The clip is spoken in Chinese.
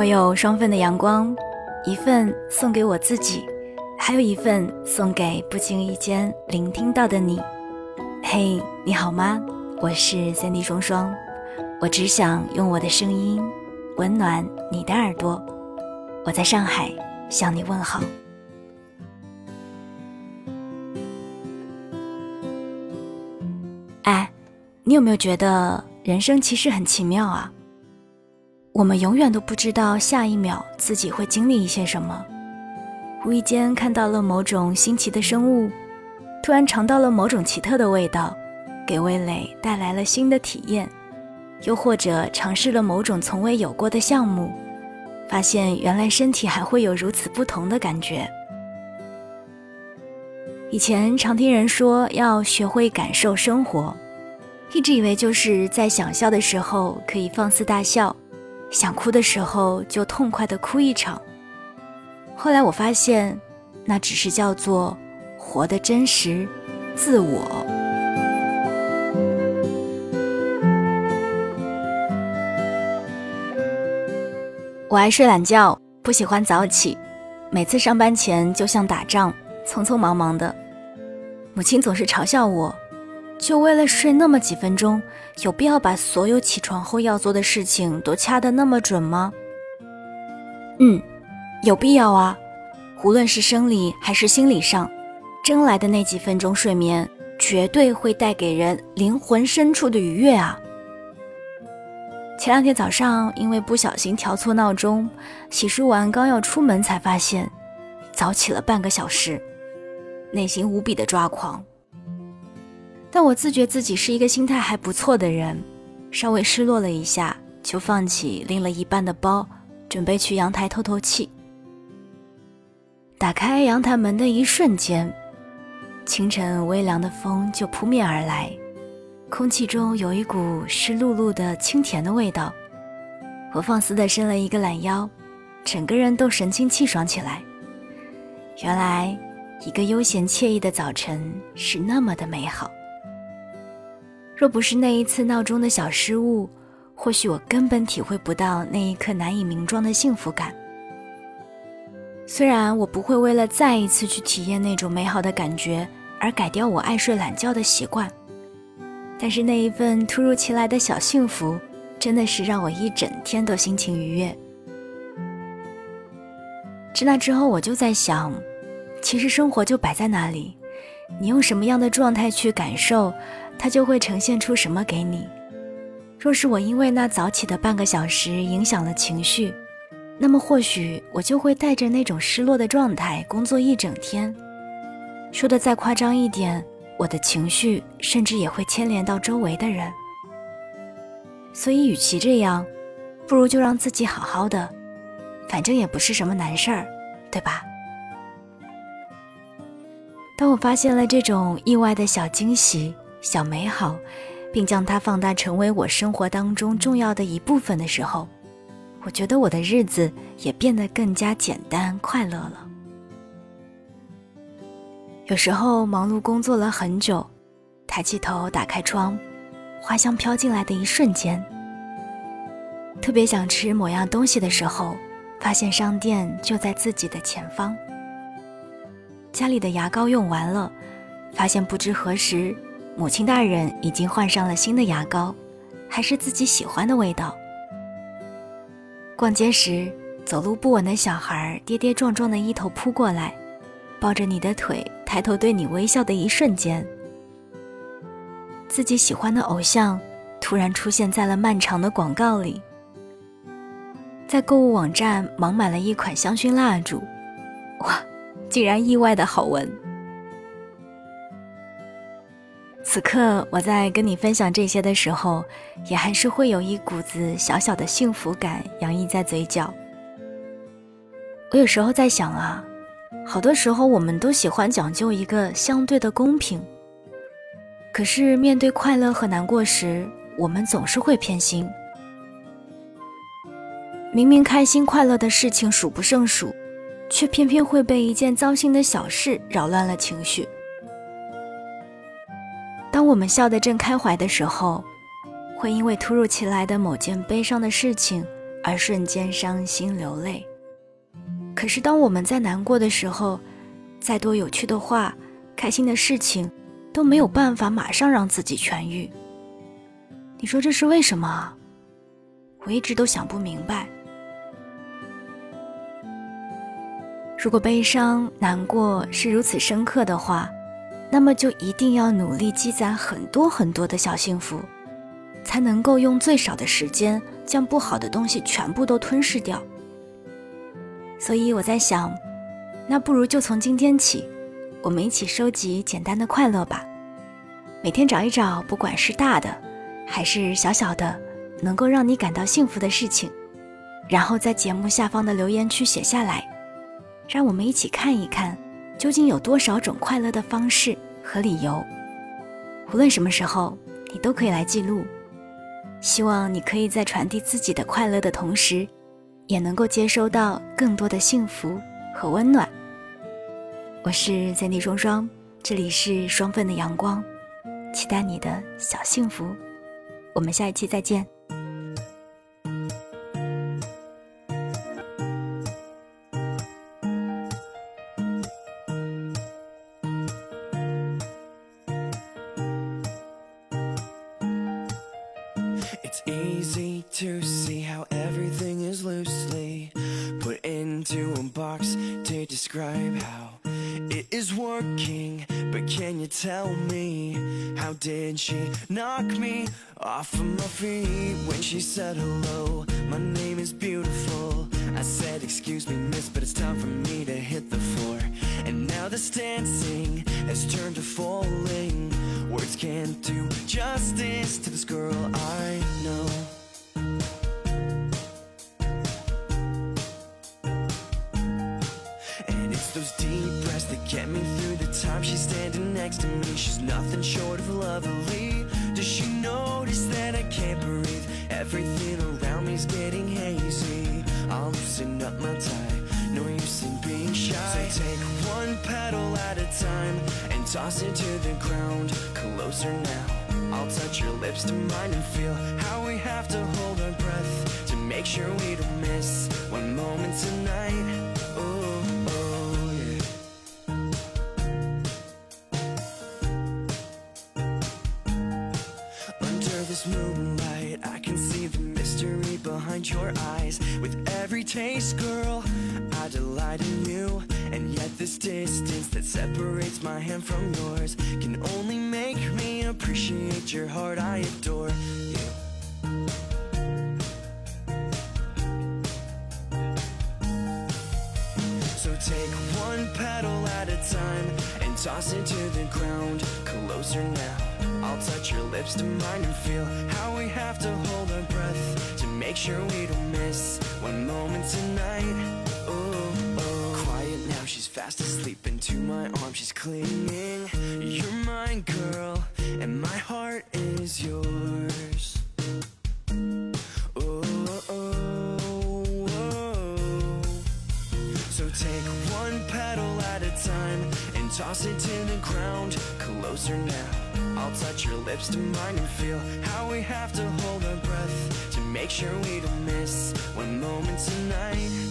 我有双份的阳光，一份送给我自己，还有一份送给不经意间聆听到的你。嘿，你好吗？我是三 D 双双，我只想用我的声音温暖你的耳朵。我在上海向你问好。哎，你有没有觉得人生其实很奇妙啊？我们永远都不知道下一秒自己会经历一些什么。无意间看到了某种新奇的生物，突然尝到了某种奇特的味道，给味蕾带来了新的体验；又或者尝试了某种从未有过的项目，发现原来身体还会有如此不同的感觉。以前常听人说要学会感受生活，一直以为就是在想笑的时候可以放肆大笑。想哭的时候就痛快的哭一场。后来我发现，那只是叫做活的真实，自我。我爱睡懒觉，不喜欢早起，每次上班前就像打仗，匆匆忙忙的。母亲总是嘲笑我。就为了睡那么几分钟，有必要把所有起床后要做的事情都掐得那么准吗？嗯，有必要啊。无论是生理还是心理上，争来的那几分钟睡眠，绝对会带给人灵魂深处的愉悦啊。前两天早上，因为不小心调错闹钟，洗漱完刚要出门，才发现早起了半个小时，内心无比的抓狂。但我自觉自己是一个心态还不错的人，稍微失落了一下，就放起拎了一半的包，准备去阳台透透气。打开阳台门的一瞬间，清晨微凉的风就扑面而来，空气中有一股湿漉漉的清甜的味道。我放肆地伸了一个懒腰，整个人都神清气爽起来。原来，一个悠闲惬意的早晨是那么的美好。若不是那一次闹钟的小失误，或许我根本体会不到那一刻难以名状的幸福感。虽然我不会为了再一次去体验那种美好的感觉而改掉我爱睡懒觉的习惯，但是那一份突如其来的小幸福，真的是让我一整天都心情愉悦。自那之后，我就在想，其实生活就摆在那里，你用什么样的状态去感受？它就会呈现出什么给你。若是我因为那早起的半个小时影响了情绪，那么或许我就会带着那种失落的状态工作一整天。说的再夸张一点，我的情绪甚至也会牵连到周围的人。所以，与其这样，不如就让自己好好的，反正也不是什么难事儿，对吧？当我发现了这种意外的小惊喜。小美好，并将它放大成为我生活当中重要的一部分的时候，我觉得我的日子也变得更加简单快乐了。有时候忙碌工作了很久，抬起头打开窗，花香飘进来的一瞬间，特别想吃某样东西的时候，发现商店就在自己的前方。家里的牙膏用完了，发现不知何时。母亲大人已经换上了新的牙膏，还是自己喜欢的味道。逛街时，走路不稳的小孩跌跌撞撞的一头扑过来，抱着你的腿，抬头对你微笑的一瞬间，自己喜欢的偶像突然出现在了漫长的广告里。在购物网站忙买了一款香薰蜡烛，哇，竟然意外的好闻。此刻我在跟你分享这些的时候，也还是会有一股子小小的幸福感洋溢在嘴角。我有时候在想啊，好多时候我们都喜欢讲究一个相对的公平，可是面对快乐和难过时，我们总是会偏心。明明开心快乐的事情数不胜数，却偏偏会被一件糟心的小事扰乱了情绪。当我们笑得正开怀的时候，会因为突如其来的某件悲伤的事情而瞬间伤心流泪。可是当我们在难过的时候，再多有趣的话、开心的事情，都没有办法马上让自己痊愈。你说这是为什么？我一直都想不明白。如果悲伤、难过是如此深刻的话，那么就一定要努力积攒很多很多的小幸福，才能够用最少的时间将不好的东西全部都吞噬掉。所以我在想，那不如就从今天起，我们一起收集简单的快乐吧。每天找一找，不管是大的还是小小的，能够让你感到幸福的事情，然后在节目下方的留言区写下来。让我们一起看一看，究竟有多少种快乐的方式和理由。无论什么时候，你都可以来记录。希望你可以在传递自己的快乐的同时，也能够接收到更多的幸福和温暖。我是三 D 双双，这里是双份的阳光，期待你的小幸福。我们下一期再见。Easy to see how everything is loosely put into a box to describe how it is working. But can you tell me how did she knock me off of my feet when she said hello? My name is beautiful. I said, Excuse me, miss, but it's time for me to hit the floor. And now this dancing has turned to falling. Words can't do justice to this girl I next to me. She's nothing short of lovely. Does she notice that I can't breathe? Everything around me's getting hazy. I'll loosen up my tie. No use in being shy. So take one petal at a time and toss it to the ground. Closer now. I'll touch your lips to mine and feel how we have to hold our breath to make sure With every taste, girl, I delight in you. And yet, this distance that separates my hand from yours can only make me appreciate your heart. I adore you. So take one petal at a time and toss it to the ground. Closer now. I'll touch your lips to mine and feel how we have to hold our breath to make sure we don't miss one moment tonight. Oh, oh. Quiet now, she's fast asleep into my arms. She's clinging. You're mine, girl, and my heart is yours. Toss it to the ground. Closer now. I'll touch your lips to mine and feel how we have to hold our breath to make sure we don't miss one moment tonight.